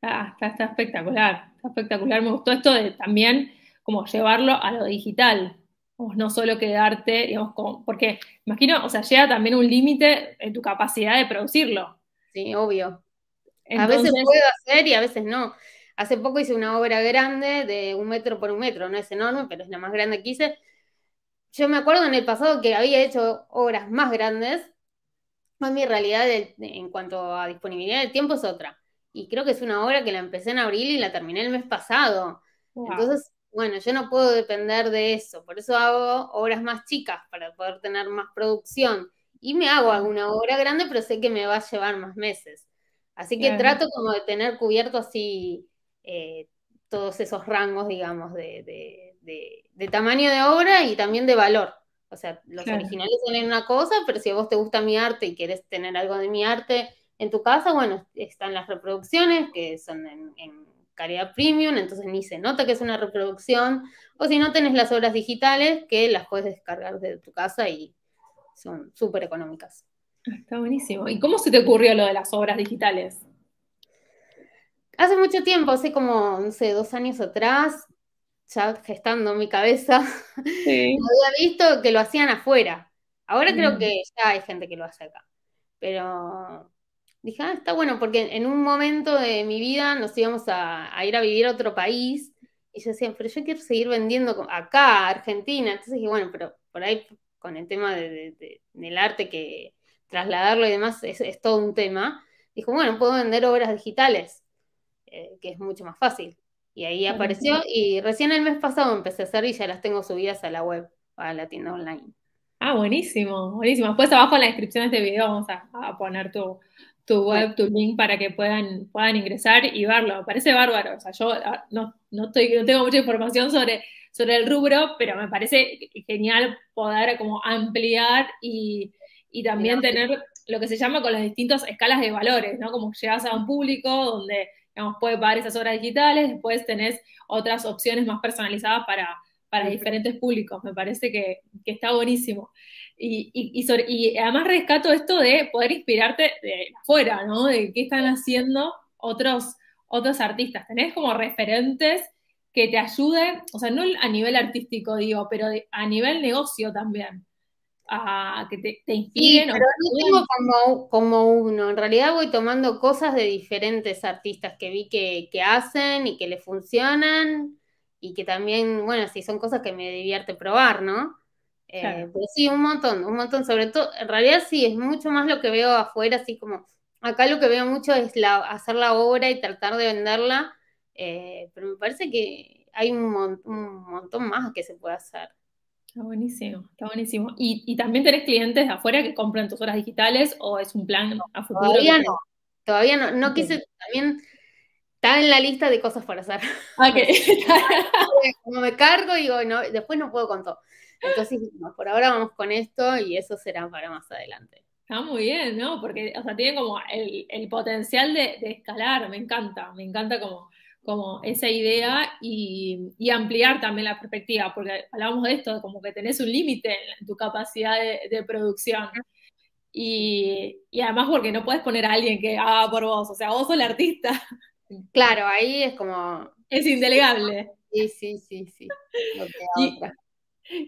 Ah, está, espectacular, está espectacular. Me gustó esto de también como llevarlo a lo digital, no solo quedarte, digamos, con, porque imagino, o sea, llega también un límite en tu capacidad de producirlo. Sí, obvio a veces puedo hacer y a veces no. Hace poco hice una obra grande de un metro por un metro, no es enorme, pero es la más grande que hice. Yo me acuerdo en el pasado que había hecho obras más grandes. A mi realidad en cuanto a disponibilidad de tiempo es otra. Y creo que es una obra que la empecé en abril y la terminé el mes pasado. Entonces, bueno, yo no puedo depender de eso. Por eso hago obras más chicas para poder tener más producción. Y me hago alguna obra grande, pero sé que me va a llevar más meses. Así que trato como de tener cubierto así eh, todos esos rangos, digamos, de, tamaño de obra y también de valor. O sea, los originales son una cosa, pero si a vos te gusta mi arte y querés tener algo de mi arte en tu casa, bueno, están las reproducciones que son en, en calidad premium, entonces ni se nota que es una reproducción. O si no, tenés las obras digitales que las puedes descargar de tu casa y son súper económicas. Está buenísimo. ¿Y cómo se te ocurrió lo de las obras digitales? Hace mucho tiempo, hace como, no sé, dos años atrás, ya gestando mi cabeza, había visto que lo hacían afuera. Ahora creo mm. que ya hay gente que lo hace acá. Pero dije, ah, está bueno, porque en un momento de mi vida nos íbamos a, ir a vivir a otro país. Y yo decía, pero yo quiero seguir vendiendo acá, Argentina. Entonces dije, bueno, pero por ahí con el tema del arte que trasladarlo y demás es, todo un tema. Dijo, bueno, puedo vender obras digitales, eh, que es mucho más fácil. Y ahí apareció y recién el mes pasado empecé a hacer y ya las tengo subidas a la web, a la tienda online. Ah, buenísimo, buenísimo. Después abajo en la descripción de este video vamos a, poner tu, web, tu link para que puedan, puedan ingresar y verlo. Me parece bárbaro. O sea, yo ah, no, no, estoy, no tengo mucha información sobre, sobre el rubro, pero me parece genial poder como ampliar y, y también tener lo que se llama con las distintas escalas de valores, ¿no? Como llegas a un público donde, digamos, puede pagar esas obras digitales, después tenés otras opciones más personalizadas para, diferentes públicos. Me parece que, está buenísimo. Y, y, además rescato esto de poder inspirarte de afuera, ¿no? De qué están haciendo otros, otros artistas. Tenés como referentes que te ayuden, o sea, no a nivel artístico, digo, pero a nivel negocio también a que te, te inspiren. pero no tengo como, como, uno, en realidad voy tomando cosas de diferentes artistas que vi que, hacen y que le funcionan y que también, bueno, sí, son cosas que me divierte probar, ¿no? Eh, pero sí, un montón, un montón, sobre todo, en realidad sí, es mucho más lo que veo afuera, así como, acá lo que veo mucho es la, hacer la obra y tratar de venderla, eh, pero me parece que hay un, montón más que se puede hacer. Está buenísimo, está buenísimo. ¿Y, también tenés clientes de afuera que compran tus horas digitales o es un plan a futuro? Todavía no, todavía no. No quise, también está en la lista de cosas para hacer. Okay. Como me cargo y digo, no, después no puedo con todo. Entonces, por ahora vamos con esto y eso será para más adelante. Está muy bien, ¿no? Porque, o sea, tiene como el, potencial de, escalar, me encanta, me encanta como, como esa idea y, ampliar también la perspectiva, porque hablamos de esto, como que tenés un límite en tu capacidad de, producción. Y, y, además porque no puedes poner a alguien que haga por vos, o sea, vos sos el artista. Claro, ahí es como... Es indelegable. Sí, sí, sí, sí.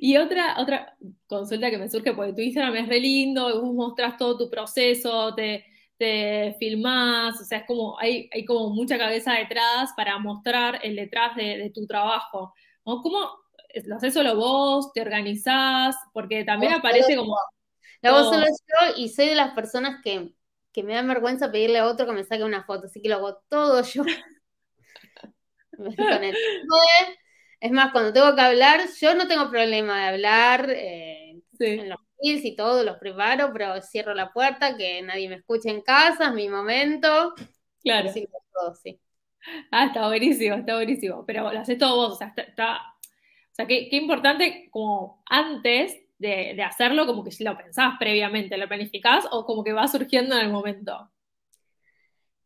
Y, otra, otra consulta que me surge, porque tu Instagram es re lindo, vos mostrás todo tu proceso, te, te filmás, o sea, es como, hay, hay como mucha cabeza detrás para mostrar el detrás de, tu trabajo. ¿Cómo lo haces solo vos? ¿Te organizás? Porque también aparece como... Lo hago solo yo y soy de las personas que que me da vergüenza pedirle a otro que me saque una foto, así que lo hago todo yo. es más, cuando tengo que hablar, yo no tengo problema de hablar eh, en los reels y todo, los preparo, pero cierro la puerta, que nadie me escuche en casa, es mi momento. Claro. sí. Ah, está buenísimo, está buenísimo. Pero lo haces todo vos, o sea, está, o sea, qué, qué importante como antes de, hacerlo como que si lo pensás previamente, lo planificás o como que va surgiendo en el momento?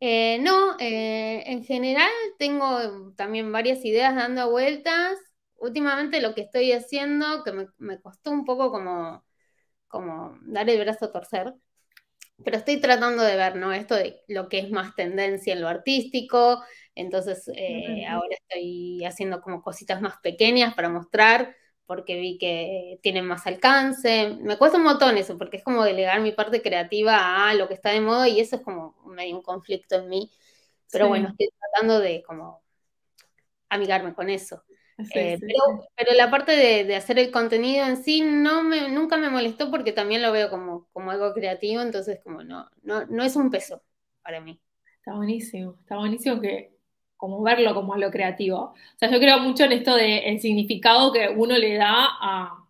Eh, no, eh, en general tengo también varias ideas dando vueltas. Últimamente lo que estoy haciendo, que me, costó un poco como, como dar el brazo a torcer, pero estoy tratando de ver, ¿no? Esto de lo que es más tendencia en lo artístico, entonces eh, ahora estoy haciendo como cositas más pequeñas para mostrar porque vi que tienen más alcance. Me cuesta un montón eso, porque es como delegar mi parte creativa a lo que está de moda y eso es como medio un conflicto en mí. Pero bueno, estoy tratando de como amigarme con eso. Eh, pero, la parte de, hacer el contenido en sí no me, nunca me molestó porque también lo veo como, como algo creativo, entonces como no, no, no es un peso para mí. Está buenísimo, está buenísimo que, como verlo como algo creativo. O sea, yo creo mucho en esto del significado que uno le da a,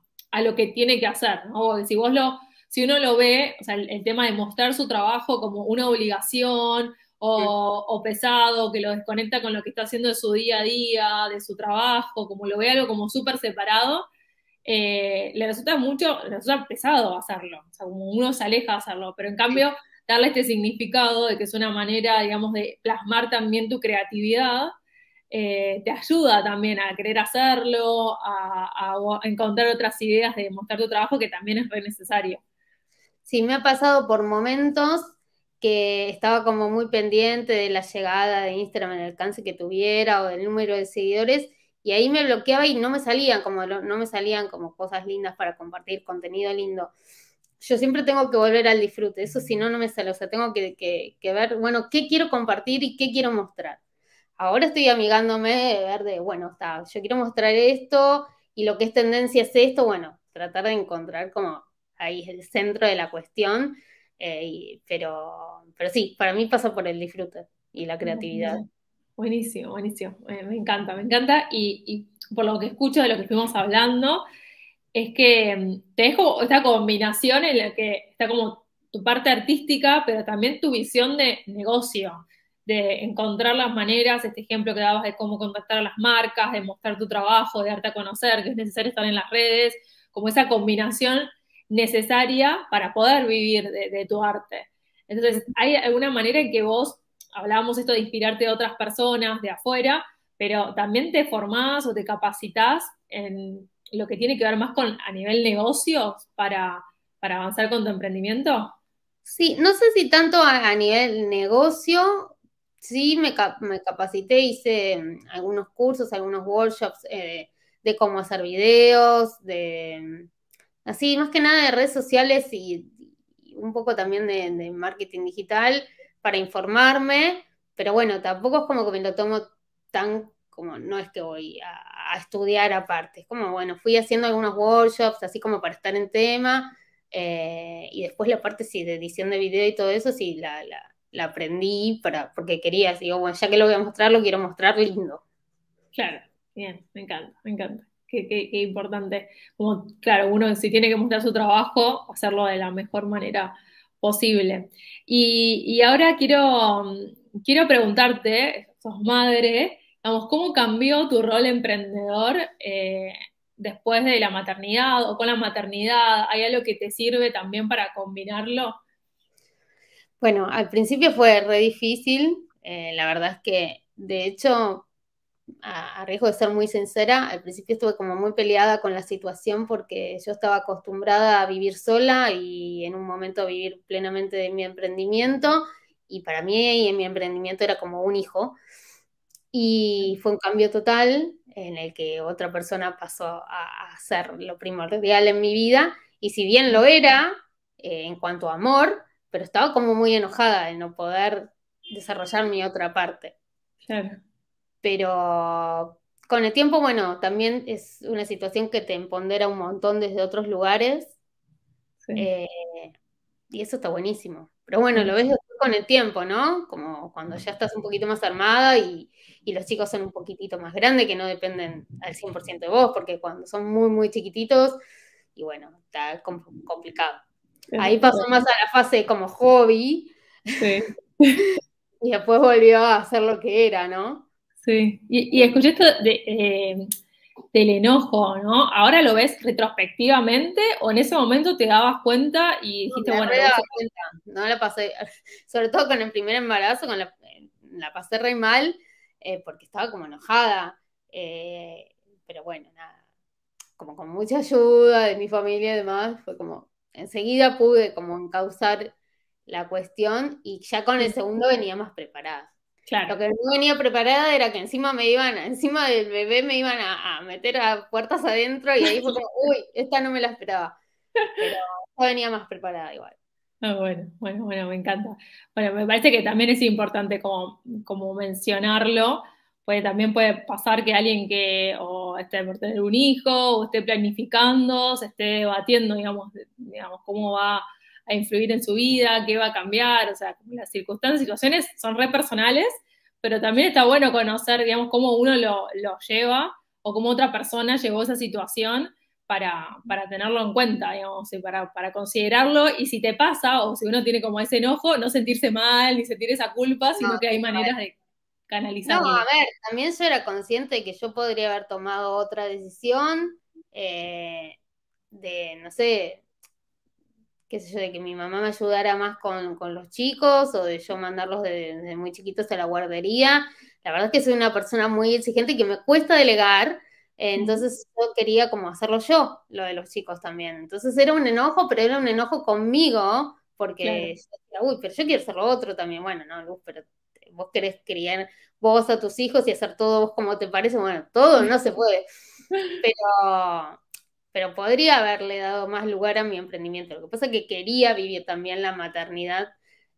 lo que tiene que hacer, ¿no? Porque si vos lo, si uno lo ve, o sea, el, tema de mostrar su trabajo como una obligación o, pesado, que lo desconecta con lo que está haciendo de su día a día, de su trabajo, como lo ve algo como súper separado, eh, le resulta mucho, le resulta pesado hacerlo, o sea, como uno se aleja de hacerlo, pero en cambio darle este significado de que es una manera, digamos, de plasmar también tu creatividad, eh, te ayuda también a querer hacerlo, a, encontrar otras ideas de mostrar tu trabajo que también es re necesario. Sí, me ha pasado por momentos que estaba como muy pendiente de la llegada de Instagram, el alcance que tuviera o del número de seguidores, y ahí me bloqueaba y no me salían como no me salían como cosas lindas para compartir, contenido lindo yo siempre tengo que volver al disfrute, eso si no, no me sale, o sea, tengo que, ver, bueno, qué quiero compartir y qué quiero mostrar. Ahora estoy amigándome de ver de, bueno, está, yo quiero mostrar esto y lo que es tendencia es esto, bueno, tratar de encontrar como ahí el centro de la cuestión, eh, pero, pero sí, para mí pasa por el disfrute y la creatividad. Buenísimo, buenísimo, me encanta, me encanta. Y, y por lo que escucho de lo que fuimos hablando, es que mm, te dejo esta combinación en la que está como tu parte artística, pero también tu visión de negocio, de encontrar las maneras, este ejemplo que dabas de cómo contactar a las marcas, de mostrar tu trabajo, de darte a conocer, que es necesario estar en las redes, como esa combinación necesaria para poder vivir de, tu arte. Entonces, ¿hay alguna manera en que vos, hablábamos esto de inspirarte a otras personas de afuera, pero también te formás o te capacitas en lo que tiene que ver más con a nivel negocios para, avanzar con tu emprendimiento? Sí, no sé si tanto a, nivel negocio, sí me, me, capacité, hice mm, algunos cursos, algunos workshops eh, de cómo hacer videos, de mm, así, más que nada de redes sociales y, un poco también de, marketing digital para informarme, pero bueno, tampoco es como que me lo tomo tan como no es que voy a, estudiar aparte, es como, bueno, fui haciendo algunos workshops, así como para estar en tema, eh, y después la parte sí de edición de video y todo eso, sí, la, aprendí para, porque quería, digo, bueno, ya que lo voy a mostrar, lo quiero mostrar lindo. Claro, Bien, me encanta, me encanta. Qué, qué, qué, importante. Claro, uno si tiene que mostrar su trabajo, hacerlo de la mejor manera posible. Y, ahora quiero, quiero preguntarte, sos madre, vamos, ¿cómo cambió tu rol emprendedor eh, después de la maternidad o con la maternidad? ¿Hay algo que te sirve también para combinarlo? Bueno, al principio fue re difícil. Eh, la verdad es que, de hecho, a, riesgo de ser muy sincera, al principio estuve como muy peleada con la situación porque yo estaba acostumbrada a vivir sola y en un momento vivir plenamente de mi emprendimiento y para mí y en mi emprendimiento era como un hijo. Y fue un cambio total en el que otra persona pasó a, ser lo primordial en mi vida. Y si bien lo era eh, en cuanto a amor, pero estaba como muy enojada de no poder desarrollar mi otra parte. Claro. Pero con el tiempo, bueno, también es una situación que te empodera un montón desde otros lugares. Eh, y eso está buenísimo. Pero bueno, lo ves con el tiempo, ¿no? Como cuando ya estás un poquito más armada y, los chicos son un poquitito más grandes, que no dependen al 100% de vos, porque cuando son muy, muy chiquititos, y bueno, está complicado. Ahí pasó más a la fase como hobby. Sí. y después volvió a hacer lo que era, ¿no? Sí. Y, y escuché esto de, eh, del enojo, ¿no? ¿Ahora lo ves retrospectivamente o en ese momento te dabas cuenta y dijiste, no, bueno, cuenta. no la pasé, sobre todo con el primer embarazo, con la, la pasé re mal eh, porque estaba como enojada, eh, pero bueno, nada, como con mucha ayuda de mi familia y demás, fue como, enseguida pude como encauzar la cuestión y ya con el segundo venía más preparada. Lo que no venía preparada era que encima me iban, encima del bebé me iban a, meter a puertas adentro y ahí fue como, uy, esta no me la esperaba. Pero ya venía más preparada igual. Ah, bueno, bueno, bueno, me encanta. Bueno, me parece que también es importante como, como mencionarlo, porque también puede pasar que alguien que o esté por tener un hijo o esté planificando, se esté debatiendo, digamos, digamos, cómo va a influir en su vida, qué va a cambiar, o sea, las circunstancias, situaciones son re personales, pero también está bueno conocer, digamos, cómo uno lo, lleva o cómo otra persona llevó esa situación para, tenerlo en cuenta, digamos, y para, para, considerarlo, y si te pasa, o si uno tiene como ese enojo, no sentirse mal, ni sentir esa culpa, sino que hay maneras de canalizarlo. No, a ver, también yo era consciente de que yo podría haber tomado otra decisión, eh, de, no sé, qué sé yo, de que mi mamá me ayudara más con, los chicos o de yo mandarlos desde, muy chiquitos a la guardería. La verdad es que soy una persona muy exigente y que me cuesta delegar, entonces yo quería como hacerlo yo, lo de los chicos también. Entonces era un enojo, pero era un enojo conmigo, porque uy, pero yo quiero hacer lo otro también. Bueno, no, Luz, pero vos querés criar vos a tus hijos y hacer todo vos como te parece. Bueno, todo no se puede. Pero pero podría haberle dado más lugar a mi emprendimiento. Lo que pasa es que quería vivir también la maternidad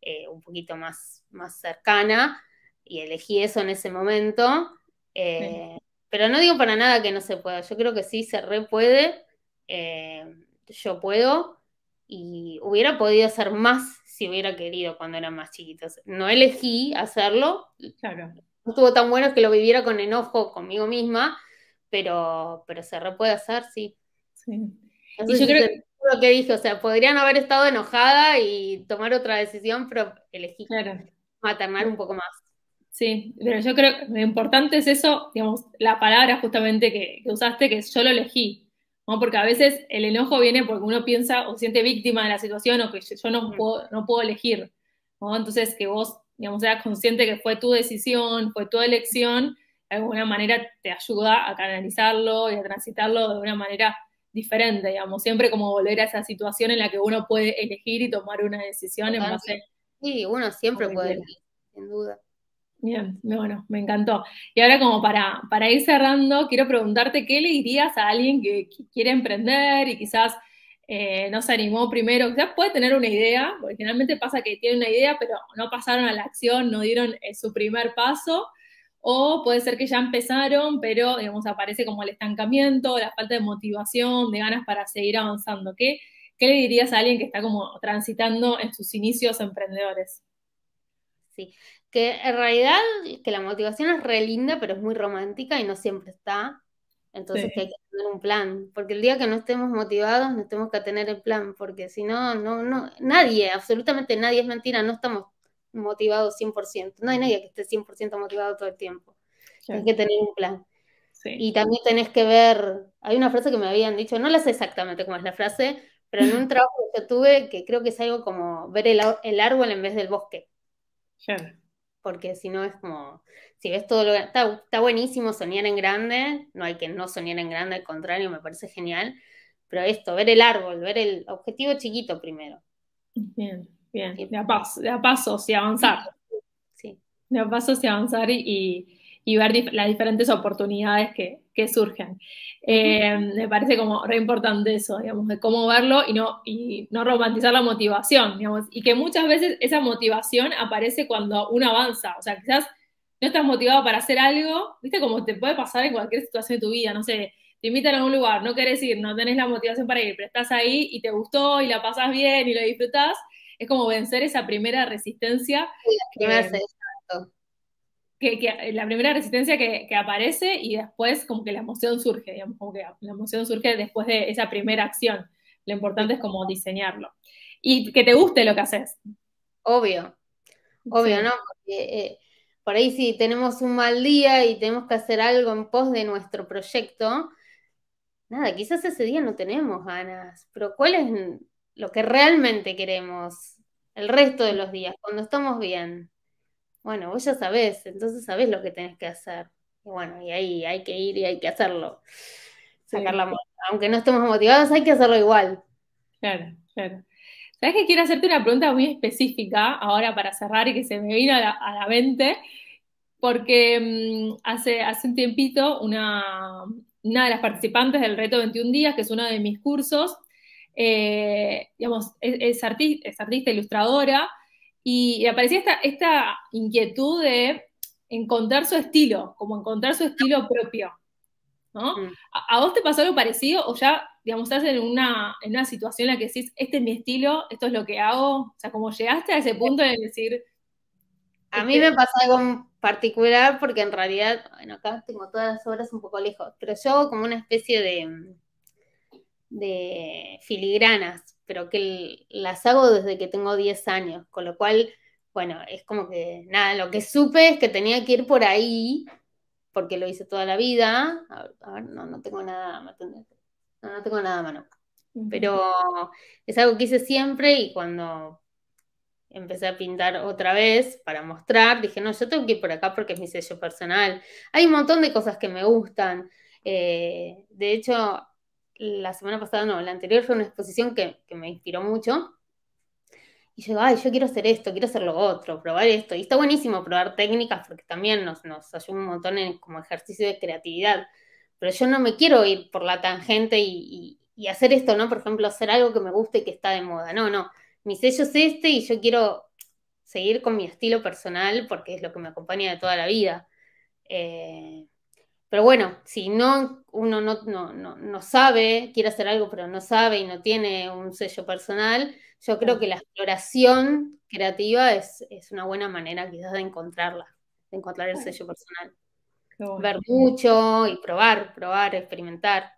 eh, un poquito más, más cercana y elegí eso en ese momento. Eh, pero no digo para nada que no se pueda. Yo creo que sí se re puede. Eh, yo puedo y hubiera podido hacer más si hubiera querido cuando eran más chiquitos. No elegí hacerlo. Claro. No estuvo tan bueno que lo viviera con enojo conmigo misma, pero, pero se re puede hacer, sí. Y yo creo lo que dije, o sea, podrían haber estado enojada y tomar otra decisión, pero elegí maternar un poco más. Sí, pero yo creo que lo importante es eso, digamos, la palabra justamente que, usaste, que yo lo elegí, ¿no? Porque a veces el enojo viene porque uno piensa o siente víctima de la situación o que yo no, puedo, no puedo elegir, ¿no? Entonces que vos, digamos, seas consciente que fue tu decisión, fue tu elección, de alguna manera te ayuda a canalizarlo y a transitarlo de una manera diferente, digamos, siempre como volver a esa situación en la que uno puede elegir y tomar una decisión en base... Sí, uno siempre puede elegir, sin duda. Bien, bueno, me encantó. Y ahora como para, para ir cerrando, quiero preguntarte qué le dirías a alguien que, quiere emprender y quizás eh, no se animó primero, quizás puede tener una idea, porque generalmente pasa que tiene una idea, pero no pasaron a la acción, no dieron eh, su primer paso, o puede ser que ya empezaron, pero digamos, aparece como el estancamiento, la falta de motivación, de ganas para seguir avanzando. ¿Qué, qué le dirías a alguien que está como transitando en sus inicios emprendedores? sí. Que en realidad, que la motivación es re linda, pero es muy romántica y no siempre está. Entonces que hay que tener un plan, porque el día que no estemos motivados, no tenemos que tener el plan, porque si no, no, no, nadie, absolutamente nadie es mentira, no estamos motivados 100%, no hay nadie que esté 100% motivado todo el tiempo. Hay que tener un plan. Y también tenés que ver, hay una frase que me habían dicho, no la sé exactamente cómo es la frase, pero en un trabajo que yo tuve, que creo que es algo como ver el, el árbol en vez del bosque. Porque si no es como, si ves todo lo que... Está, está, buenísimo soñar en grande, no hay que no soñar en grande, al contrario, me parece genial, pero esto, ver el árbol, ver el objetivo chiquito primero. Bien, bien, de a, paso, de a pasos y avanzar. Sí. De a pasos y avanzar y y ver las diferentes oportunidades que, surgen. Eh, me parece como re importante eso, digamos, de cómo verlo y no, y no romantizar la motivación, digamos, y que muchas veces esa motivación aparece cuando uno avanza, o sea, quizás no estás motivado para hacer algo, viste, como te puede pasar en cualquier situación de tu vida, no sé, te invitan a un lugar, no querés ir, no tenés la motivación para ir, pero estás ahí y te gustó y la pasas bien y lo disfrutás, es como vencer esa primera resistencia. Sí, que, la primera resistencia que, aparece y después como que la emoción surge, digamos, como que la emoción surge después de esa primera acción. Lo importante es como diseñarlo. Y que te guste lo que haces. Obvio, obvio, ¿no? Porque eh, por ahí si tenemos un mal día y tenemos que hacer algo en pos de nuestro proyecto, nada, quizás ese día no tenemos ganas, pero ¿cuál es lo que realmente queremos el resto de los días, cuando estamos bien? Bueno, vos ya sabés, entonces sabés lo que tenés que hacer. Y bueno, y ahí hay que ir y hay que hacerlo. Sacar la Aunque no estemos motivados, hay que hacerlo igual. Claro, claro. ¿Sabes que quiero hacerte una pregunta muy específica ahora para cerrar y que se me vino a la, mente? Porque mm, hace, hace un tiempito una, una de las participantes del reto 21 días, que es uno de mis cursos, eh, digamos, es, artista, es artista ilustradora, y, aparecía esta, esta inquietud de encontrar su estilo, como encontrar su estilo propio. ¿no? Mm. ¿A, vos te pasó algo parecido o ya, digamos, estás en una, en una situación en la que decís, este es mi estilo, esto es lo que hago? O sea, como llegaste a ese punto de decir... A mí me pasa algo particular porque en realidad, bueno, acá tengo todas las obras un poco lejos, pero yo hago como una especie de, de filigranas pero que las hago desde que tengo 10 años, con lo cual, bueno, es como que nada, lo que supe es que tenía que ir por ahí, porque lo hice toda la vida. A ver, no, no tengo nada, no, no tengo nada a mano. Pero es algo que hice siempre y cuando empecé a pintar otra vez para mostrar, dije, no, yo tengo que ir por acá porque es mi sello personal. Hay un montón de cosas que me gustan. Eh, de hecho, la semana pasada, no, la anterior fue una exposición que, me inspiró mucho. Y yo digo, ay, yo quiero hacer esto, quiero hacer lo otro, probar esto. Y está buenísimo probar técnicas porque también nos, nos ayuda un montón en, como ejercicio de creatividad. Pero yo no me quiero ir por la tangente y, hacer esto, ¿no? Por ejemplo, hacer algo que me guste y que está de moda. No, no. Mi sello es este y yo quiero seguir con mi estilo personal porque es lo que me acompaña de toda la vida. Eh, pero bueno, si no, uno no, no, no, sabe, quiere hacer algo, pero no sabe y no tiene un sello personal, yo creo que la exploración creativa es, una buena manera quizás de encontrarla, de encontrar el sello personal. Ver mucho y probar, probar, experimentar.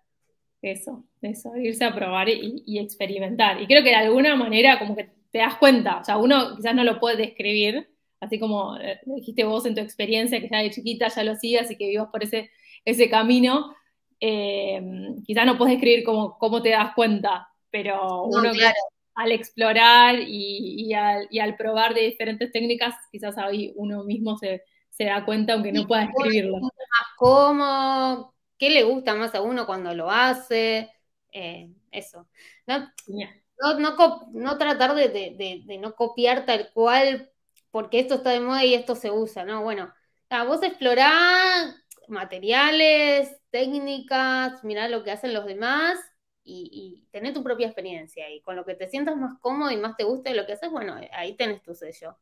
Eso, eso, irse a probar y, y, experimentar. Y creo que de alguna manera como que te das cuenta, o sea, uno quizás no lo puede describir, así como eh, dijiste vos en tu experiencia, que ya de chiquita ya lo hacías y que vivas por ese ese camino, eh, quizás no puedes escribir cómo, cómo te das cuenta, pero uno al explorar y, al, probar de diferentes técnicas, quizás ahí uno mismo se, da cuenta aunque no pueda escribirlo. ¿Cómo? ¿Qué le gusta más a uno cuando lo hace? Eh, eso. No, no, tratar de, no copiar tal cual porque esto está de moda y esto se usa, ¿no? Bueno, vos explorás materiales, técnicas, mirar lo que hacen los demás y, tener tu propia experiencia. Y con lo que te sientas más cómodo y más te guste lo que haces, bueno, ahí tenés tu sello.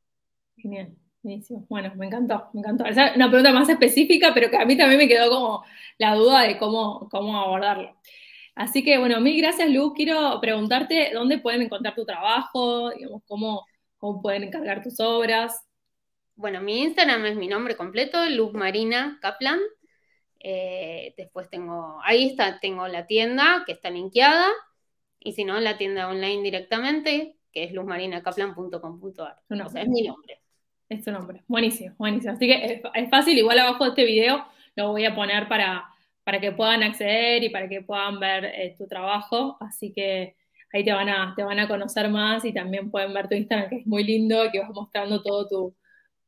Genial. Buenísimo. Bueno, me encantó, me encantó. Esa es una pregunta más específica, pero que a mí también me quedó como la duda de cómo, cómo abordarlo. Así que, bueno, mil gracias, Lu. Quiero preguntarte dónde pueden encontrar tu trabajo, digamos, cómo, cómo pueden encargar tus obras. bueno, mi Instagram es mi nombre completo, Luz Marina Kaplan. Eh, después tengo, ahí está, tengo la tienda que está linkeada. Y si no, la tienda online directamente, que es luzmarinacaplan.com.ar. O sea, es mi nombre. Es tu nombre. Buenísimo, buenísimo. Así que es, fácil, igual abajo de este video lo voy a poner para, para que puedan acceder y para que puedan ver eh, tu trabajo. Así que ahí te van, a, te van a conocer más y también pueden ver tu Instagram, que es muy lindo, que vas mostrando todo tu,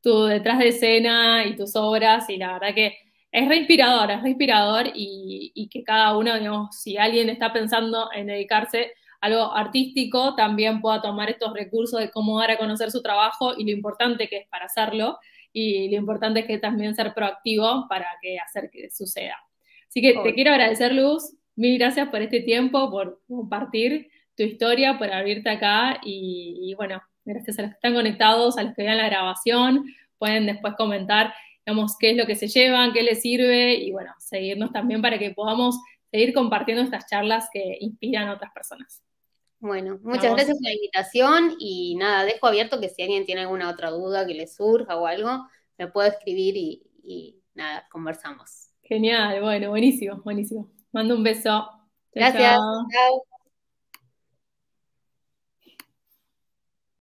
tu detrás de escena y tus obras. Y la verdad que es re inspirador, es re inspirador y, y que cada uno, digamos, si alguien está pensando en dedicarse a algo artístico, también pueda tomar estos recursos de cómo dar a conocer su trabajo y lo importante que es para hacerlo y lo importante es que también ser proactivo para que hacer que suceda. Así que te quiero agradecer, Luz. Mil gracias por este tiempo, por compartir tu historia, por abrirte acá y, bueno, gracias a los que están conectados, a los que vean la grabación, pueden después comentar, digamos, qué es lo que se llevan, qué les sirve y bueno, seguirnos también para que podamos seguir compartiendo estas charlas que inspiran a otras personas. Bueno, muchas gracias por la invitación y nada, dejo abierto que si alguien tiene alguna otra duda que le surja o algo, me puede escribir y, nada, conversamos. Genial, bueno, buenísimo, buenísimo. Mando un beso. Gracias. Chao.